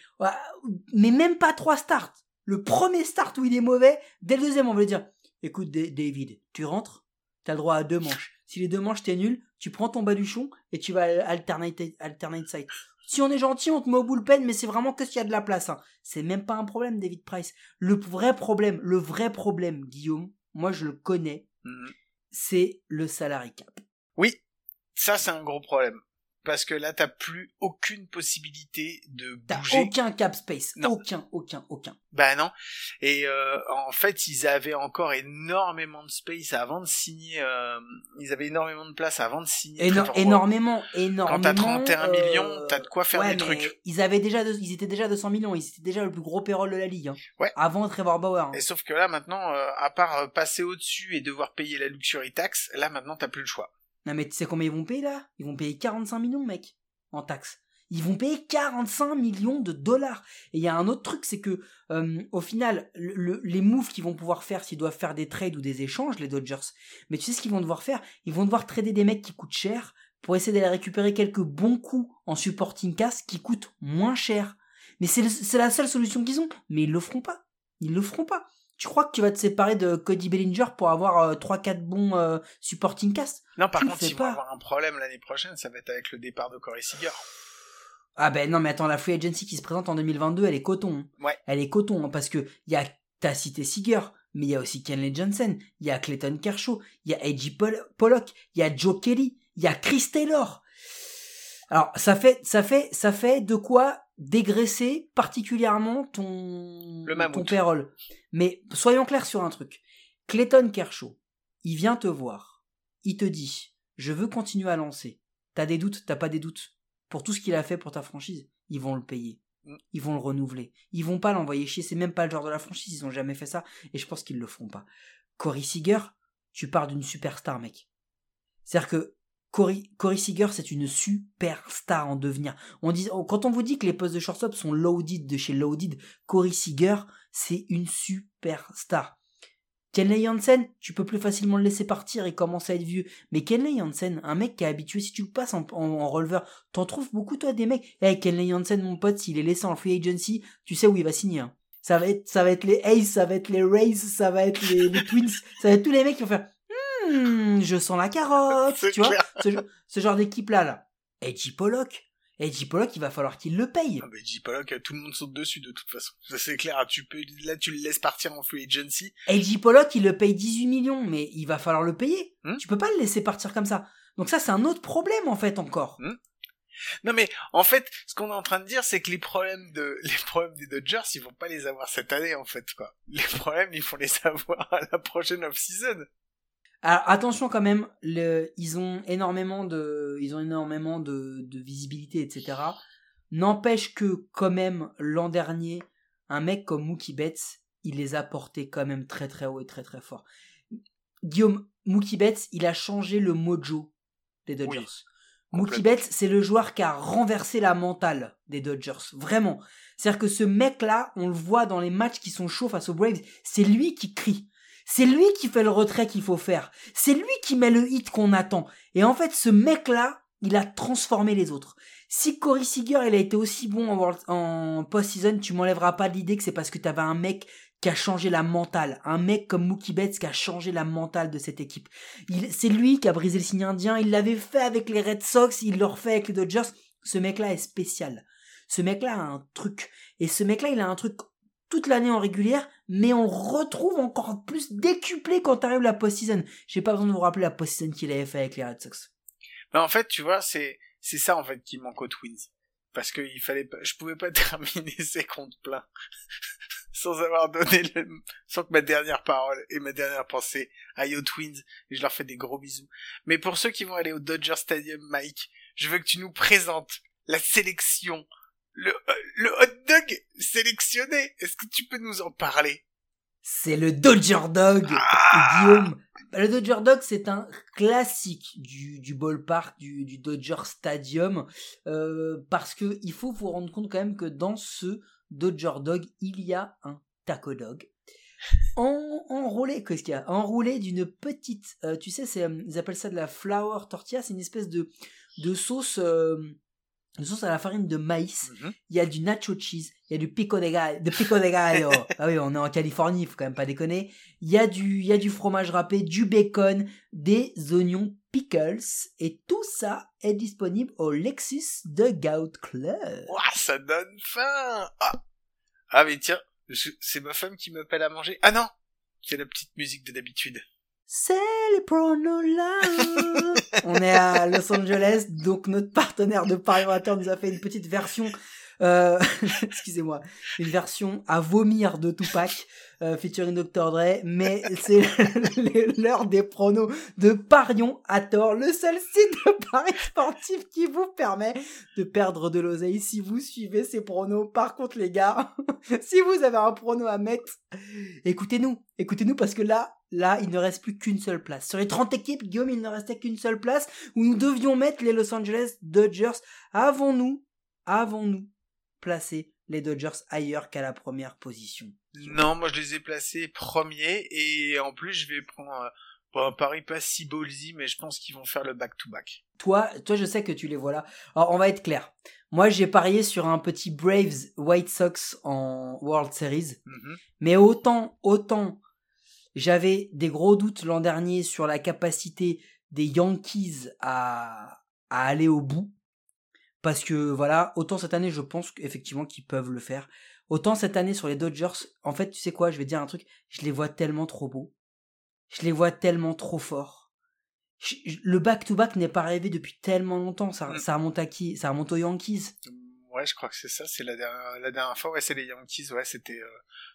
mais même pas trois starts. Le premier start où il est mauvais, dès le deuxième, on lui dire, écoute, Da- David, tu rentres, t'as le droit à deux manches. Si les deux manches t'es nul, tu prends ton baluchon et tu vas alternate, alternate side. Si on est gentil, on te met au bullpen, mais c'est vraiment que s'il y a de la place. Hein. C'est même pas un problème, David Price. Le vrai problème, le vrai problème, Guillaume, moi je le connais, Mhm. c'est le salary cap. Oui, ça, c'est un gros problème. Parce que là, t'as plus aucune possibilité de T'as bouger. aucun cap space. Non. Aucun, aucun, aucun. Bah non. Et euh, en fait, ils avaient encore énormément de space avant de signer. euh, ils avaient énormément de place avant de signer. Éno- Trevor Bauer. énormément, énormément. Quand t'as 31 euh, millions, t'as de quoi faire ouais, des trucs. Ils avaient déjà, deux- ils étaient déjà 200 millions. Ils étaient déjà le plus gros payroll de la ligue. Hein. Ouais. Avant Trevor Bauer. hein. Et sauf que là, maintenant, euh, à part euh, passer au-dessus et devoir payer la luxury tax, là, maintenant, t'as plus le choix. Non mais tu sais combien ils vont payer là? Ils vont payer 45 millions, mec, en taxes. Ils vont payer 45 millions de dollars. Et il y a un autre truc, c'est que euh, au final, le- le- les moves qu'ils vont pouvoir faire s'ils doivent faire des trades ou des échanges, les Dodgers. Mais tu sais ce qu'ils vont devoir faire? Ils vont devoir trader des mecs qui coûtent cher pour essayer d'aller récupérer quelques bons coups en supporting cast qui coûtent moins cher. Mais c'est la seule solution qu'ils ont. Mais ils le feront pas. Ils le feront pas. Tu crois que tu vas te séparer de Cody Bellinger pour avoir 3-4 bons euh, supporting cast Non, par Tu contre, ils vont pas. avoir un problème l'année prochaine, ça va être avec le départ de Corey Seager. Ah ben non, mais attends, la free agency qui se présente en 2022, elle est coton. hein. Ouais. Elle est coton, hein, parce que y a, t'as cité Seager, mais il y a aussi Kenley Johnson, il y a Clayton Kershaw, il y a A.J. Pol- Pollock, il y a Joe Kelly, il y a Chris Taylor. Alors, ça fait, ça fait, ça fait de quoi dégraisser particulièrement ton, Le ton payroll. Mais soyons clairs sur un truc. Clayton Kershaw, il vient te voir. Il te dit, je veux continuer à lancer. T'as des doutes, t'as pas des doutes. Pour tout ce qu'il a fait pour ta franchise, ils vont le payer. Mm. Ils vont le renouveler. Ils vont pas l'envoyer chier. C'est même pas le genre de la franchise. Ils ont jamais fait ça. Et je pense qu'ils le feront pas. Corey Seager, tu pars d'une superstar, mec. C'est-à-dire que Corey, Corey Seager, c'est une superstar en devenir. On dit, quand on vous dit que les postes de shortstop sont loaded de chez loaded, Corey Seager, c'est une superstar. Kenley Jansen, tu peux plus facilement le laisser partir et commencer à être vieux. Mais Kenley Jansen, un mec qui est habitué, si tu passes en, en, t'en trouves beaucoup toi des mecs. Eh, Kenley Jansen, mon pote, s'il est laissé en free agency, tu sais où il va signer. hein. Ça va être, les Aces, ça va être les Rays, ça va être les Twins, ça va être tous les mecs qui vont faire, hmm, je sens la (laughs) carotte, tu vois. Ce, genre- ce genre d'équipe là, là. Edgy Pollock. Edgy Pollock, il va falloir qu'il le paye. Ah, J. Pollock, tout le monde saute dessus de toute façon. Ça c'est clair. Tu peux, là, tu le laisses partir en free agency. AJ Pollock, il le paye 18 millions, mais il va falloir le payer. Hmm. Tu peux pas le laisser partir comme ça. Donc ça, c'est un autre problème, en fait, encore. Non mais en fait, ce qu'on est en train de dire, c'est que les problèmes de (laughs) les problèmes des Dodgers, ils vont pas les avoir cette année en fait quoi. Les problèmes, il faut les avoir à la prochaine off-season. Alors, attention quand même, le, ils ont énormément de, ils ont énormément de, de visibilité, etc. N'empêche que, quand même, l'an dernier, un mec comme Mookie Betts, il les a portés quand même très très haut et très très fort. Guillaume, Mookie Betts, il a changé le mojo des Dodgers. Oui, Mookie. Betts, c'est le joueur qui a renversé la mentale des Dodgers. Vraiment. C'est-à-dire que ce mec-là, on le voit dans les matchs qui sont chauds face aux Braves, c'est lui qui crie. C'est lui qui fait le retrait qu'il faut faire. C'est lui qui met le hit qu'on attend. Et en fait, ce mec-là, il a transformé les autres. Si Corey Seager, il a été aussi bon en, post-season, tu m'enlèveras pas l'idée que c'est parce que t'avais un mec qui a changé la mentale. Un mec comme Mookie Betts qui a changé la mentale de cette équipe. C'est lui qui a brisé le signe indien. Il l'avait fait avec les Red Sox. Il le refait avec les Dodgers. Ce mec-là est spécial. Ce mec-là a un truc. Et ce mec-là, il a un truc toute l'année en régulière, mais on retrouve encore plus décuplé quand arrive la post-season. J'ai pas besoin de vous rappeler la post-season qu'il avait fait avec les Red Sox. Mais en fait, tu vois, c'est c'est ça en fait qui manque aux Twins. Parce que il fallait pas, je pouvais pas (laughs) terminer ces comptes pleins (laughs) sans avoir donné le, sans que ma dernière parole et ma dernière pensée aillent aux Twins et je leur fais des gros bisous. Mais pour ceux qui vont aller au Dodger Stadium, Mike, je veux que tu nous présentes la sélection, le, euh, le hot dog sélectionné. Est-ce que tu peux nous en parler? C'est le Dodger Dog, Ah Guillaume. Bah, Le Dodger Dog, c'est un classique du, du ballpark, du, du Dodger Stadium, euh, parce que il faut vous rendre compte quand même que dans ce Dodger Dog, il y a un taco dog. En, enroulé, qu'est-ce qu'il y a? Enroulé d'une petite, euh, tu sais, c'est, ils appellent ça de la flour tortilla, c'est une espèce de, de sauce, euh, de sauce à la farine de maïs Mhm. il y a du nacho cheese, il y a du pico de gallo, de pico de gallo. (laughs) ah oui, on est en Californie, il faut quand même pas déconner. Il y a du, il y a du fromage râpé, du bacon, des oignons pickles, et tout ça est disponible au Lexus de Gout Club. Ouah, ça donne faim. Ah, ah mais tiens, c'est ma femme qui m'appelle à manger. Ah non, c'est la petite musique de d'habitude. C'est les pronola. On est à Los Angeles, donc notre partenaire de Paris Amateur nous a fait une petite version, euh, (laughs) excusez-moi, une version à vomir de Tupac, euh, featuring Dr. Dre, mais c'est l'heure des pronos de Parion à tort, le seul site de paris sportif qui vous permet de perdre de l'oseille si vous suivez ces pronos. Par contre, les gars, (laughs) si vous avez un prono à mettre, écoutez-nous, écoutez-nous parce que là, là, il ne reste plus qu'une seule place. Sur les 30 équipes, Guillaume, il ne restait qu'une seule place où nous devions mettre les Los Angeles Dodgers. Avons-nous, avons-nous placé les Dodgers ailleurs qu'à la première position Non, moi je les ai placés premiers et en plus je vais prendre euh, bon, un pari pas si ballsy, mais je pense qu'ils vont faire le back-to-back. Toi, toi, je sais que tu les vois là. Alors, on va être clair. Moi, j'ai parié sur un petit Braves White Sox en World Series. Mhm. Mais autant, autant, j'avais des gros doutes l'an dernier sur la capacité des Yankees à, à aller au bout. Parce que voilà, autant cette année, je pense qu'effectivement qu'ils peuvent le faire. Autant cette année sur les Dodgers, en fait, tu sais quoi, je vais dire un truc, je les vois tellement trop beaux. Je les vois tellement trop forts. Je- je- le back-to-back n'est pas arrivé depuis tellement longtemps. Ça, Mm. ça remonte à qui Ça remonte aux Yankees. Ouais, je crois que c'est ça. C'est la dernière, la dernière fois. Ouais, c'est les Yankees. Ouais, c'était euh,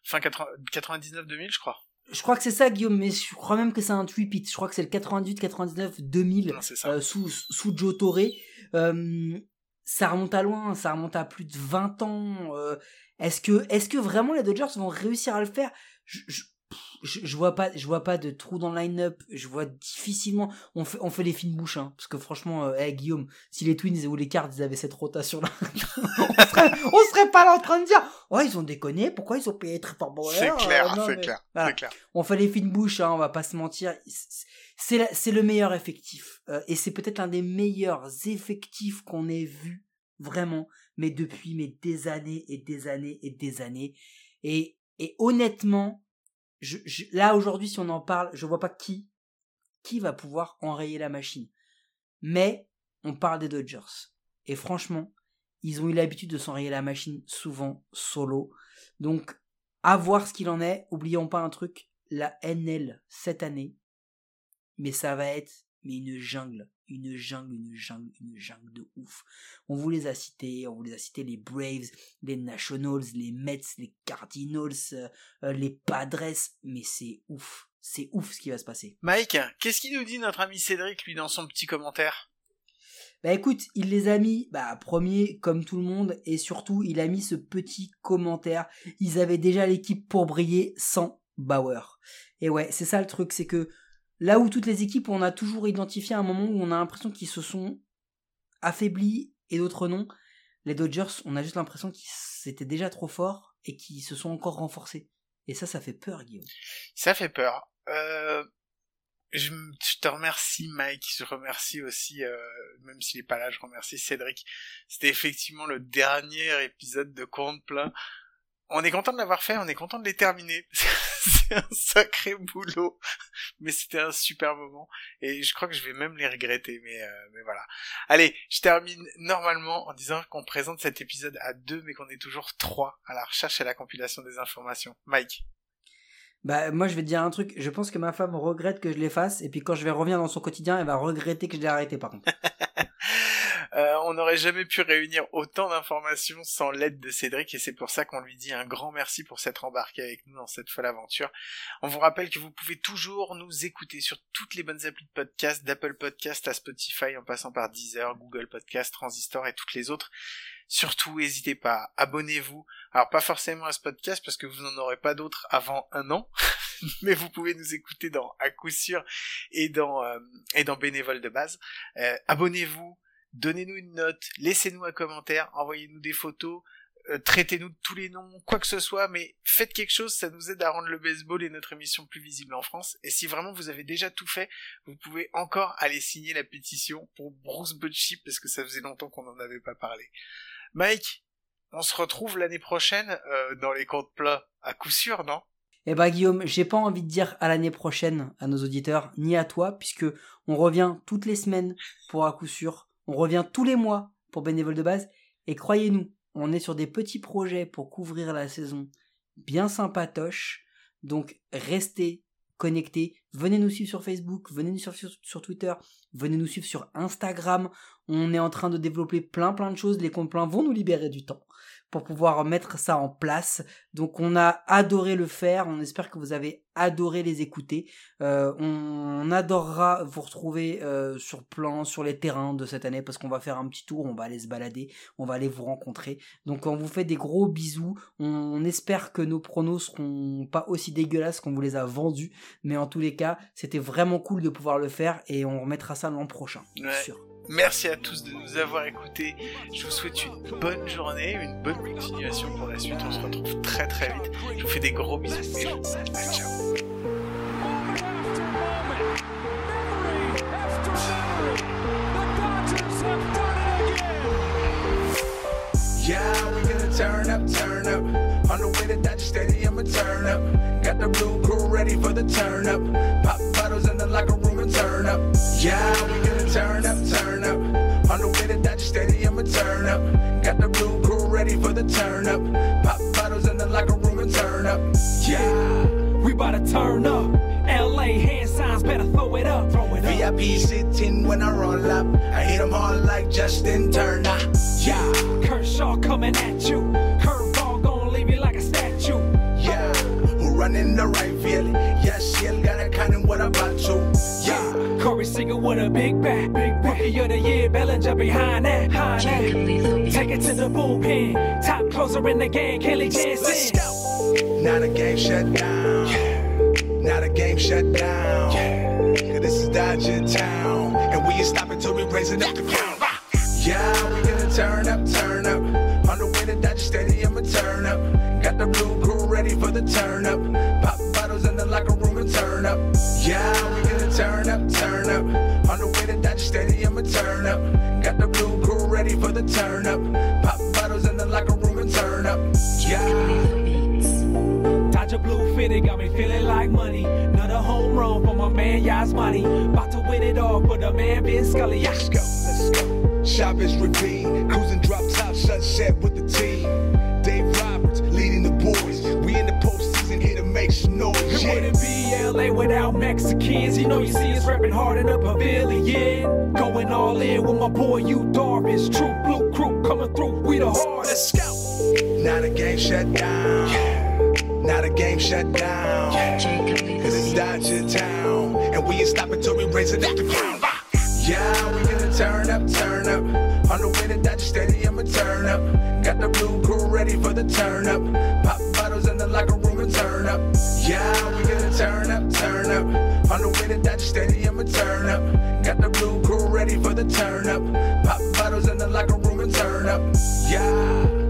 fin 80 99-2000, je crois. Je crois que c'est ça, Guillaume, mais je crois même que c'est un repeat. Je crois que c'est le 98, 99, 2000 Non, c'est ça. euh, sous, sous Joe Torre. Euh, ça remonte à loin, ça remonte à plus de 20 ans. euh, est-ce que, est-ce que vraiment les Dodgers vont réussir à le faire? Je, je, je, je vois pas, je vois pas de trou dans le line-up. Je vois difficilement. On fait, on fait les fines bouches, hein, parce que franchement, euh, hey, Guillaume, si les Twins ou les Cards ils avaient cette rotation-là, (laughs) on serait, on serait pas là en train de dire, ouais, ils ont déconné. Pourquoi ils ont payé très fort c'est clair, Euh, non, c'est mais- clair, voilà c'est clair. on fait les fines bouches, hein, on va pas se mentir. C'est c'est le meilleur effectif. Euh, et c'est peut-être l'un des meilleurs effectifs qu'on ait vu, vraiment, mais depuis mais des années et des années et des années. Et, et honnêtement, là aujourd'hui, si on en parle, je vois pas qui, qui va pouvoir enrayer la machine. Mais on parle des Dodgers. Et franchement, ils ont eu l'habitude de s'enrayer la machine souvent solo. Donc, à voir ce qu'il en est. Oublions pas un truc, la NL cette année, mais ça va être mais une jungle, une jungle, une jungle, une jungle de ouf. On vous les a cités, on vous les a cités les Braves, les Nationals, les Mets, les Cardinals, euh, euh, les Padres, mais c'est ouf, c'est ouf ce qui va se passer. Mike, qu'est-ce qu'il nous dit notre ami Cédric, lui, dans son petit commentaire? Bah écoute, il les a mis, bah premier comme tout le monde, et surtout il a mis ce petit commentaire. Ils avaient déjà l'équipe pour briller sans Bauer. Et ouais, c'est ça le truc, c'est que là où toutes les équipes, on a toujours identifié un moment où on a l'impression qu'ils se sont affaiblis et d'autres non. Les Dodgers, on a juste l'impression qu'ils étaient déjà trop forts et qu'ils se sont encore renforcés. Et ça, ça fait peur, Guillaume. Ça fait peur. Euh, je, te remercie, Mike. Je remercie aussi, euh, même s'il est pas là, je remercie Cédric. C'était effectivement le dernier épisode de Compte plein. On est content de l'avoir fait, on est content de les terminer. (laughs) (laughs) Un sacré boulot, mais c'était un super moment. Et je crois que je vais même les regretter, mais, euh, mais voilà. Allez, je termine normalement en disant qu'on présente cet épisode à deux, mais qu'on est toujours trois à la recherche et à la compilation des informations. Mike. Bah moi je vais te dire un truc, je pense que ma femme regrette que je les fasse, et puis quand je vais revenir dans son quotidien, elle va regretter que je l'ai arrêté par contre. (laughs) Euh, on n'aurait jamais pu réunir autant d'informations sans l'aide de Cédric et c'est pour ça qu'on lui dit un grand merci pour s'être embarqué avec nous dans cette folle aventure. On vous rappelle que vous pouvez toujours nous écouter sur toutes les bonnes applis de podcast, d'Apple Podcast à Spotify en passant par Deezer, Google Podcast, Transistor et toutes les autres. Surtout, n'hésitez pas, abonnez-vous. Alors pas forcément à ce podcast parce que vous n'en aurez pas d'autres avant un an, (laughs) mais vous pouvez nous écouter dans à coup sûr et dans euh, et dans bénévole de base. Euh, abonnez-vous, donnez-nous une note, laissez-nous un commentaire, envoyez-nous des photos, euh, traitez-nous de tous les noms, quoi que ce soit, mais faites quelque chose, ça nous aide à rendre le baseball et notre émission plus visible en France. Et si vraiment vous avez déjà tout fait, vous pouvez encore aller signer la pétition pour Bruce Bochy parce que ça faisait longtemps qu'on n'en avait pas parlé. Mike, on se retrouve l'année prochaine euh, dans les comptes plats, à coup sûr, non? Eh bah Guillaume, j'ai pas envie de dire à l'année prochaine à nos auditeurs, ni à toi, puisque on revient toutes les semaines pour à coup sûr, on revient tous les mois pour bénévole de base, et croyez-nous, on est sur des petits projets pour couvrir la saison bien sympatoche, donc restez connectés, venez nous suivre sur Facebook, venez nous suivre sur Twitter, venez nous suivre sur Instagram, on est en train de développer plein plein de choses, les comptes pleins vont nous libérer du temps pour pouvoir mettre ça en place. Donc on a adoré le faire, on espère que vous avez adoré les écouter. Euh, on adorera vous retrouver euh, sur plan, sur les terrains de cette année parce qu'on va faire un petit tour, on va aller se balader, on va aller vous rencontrer. Donc on vous fait des gros bisous. On espère que nos pronos seront pas aussi dégueulasses qu'on vous les a vendus, mais en tous les cas, c'était vraiment cool de pouvoir le faire et on remettra ça l'an prochain, bien Ouais. sûr. Merci à tous de nous avoir écoutés. Je vous souhaite une bonne journée, une bonne continuation pour la suite. On se retrouve très très vite. Je vous fais des gros bisous. Et je vous dis ciao. Yeah, we gonna turn up, turn up. On the way to Dodger Stadium and turn up. Got the blue crew ready for the turn up. Pop bottles in the locker room and turn up. Yeah, turn up. Pop bottles in the locker room and turn up. Yeah. We bout to turn up. LA hand signs, better throw it up. Throw it up. VIP sitting when I roll up. I hit 'em hard like Justin Turner. Yeah. Kershaw coming at you. Curveball gonna leave you like a statue. Yeah. Who running the right field? Yes, he'll got a kind what I'm about you? Yeah. Corey Singer with a big bat. Big bat. Rookie of the year, Bellinger behind that. Behind that. Take it to the bullpen. Top closer in the game, Kelly Let's Jansen. go. Now the game shut down. Now the game shut down. Cause this is Dodger Town. And we ain't stopping till we raising up the ground. Yeah, we gonna turn up, turn up. On the way to Dodger Stadium and turn up. Got the blue crew ready for the turn up. Pop bottles in the locker room and turn up. Yeah, we turn up. Pop bottles in the locker room and turn up. Yeah. Dodger blue fitted, got me feeling like money. Another home run for my man Yasmani. About to win it all for the man Ben Scully. Yeah. Let's go, let's go. Shop is ravine, cruising drop top sunset with the team. Wouldn't be LA without Mexicans. You know you see us repping hard in the pavilion. Going all in with my boy you Darvish. True blue crew coming through. We the hardest. Let's go. Now the game shut down. Now the game shut down. Cause it's Dodger Town. And we ain't stopping till we raise it up the ground. Yeah, we gonna turn up, turn up. On the way to Dodger Stadium and turn up. Got the blue crew ready for the turn up turn up. Yeah, we gonna turn up, turn up. On the way to Dodger Stadium, a turn up. Got the blue crew ready for the turn up. Pop bottles in the locker room and turn up. Yeah.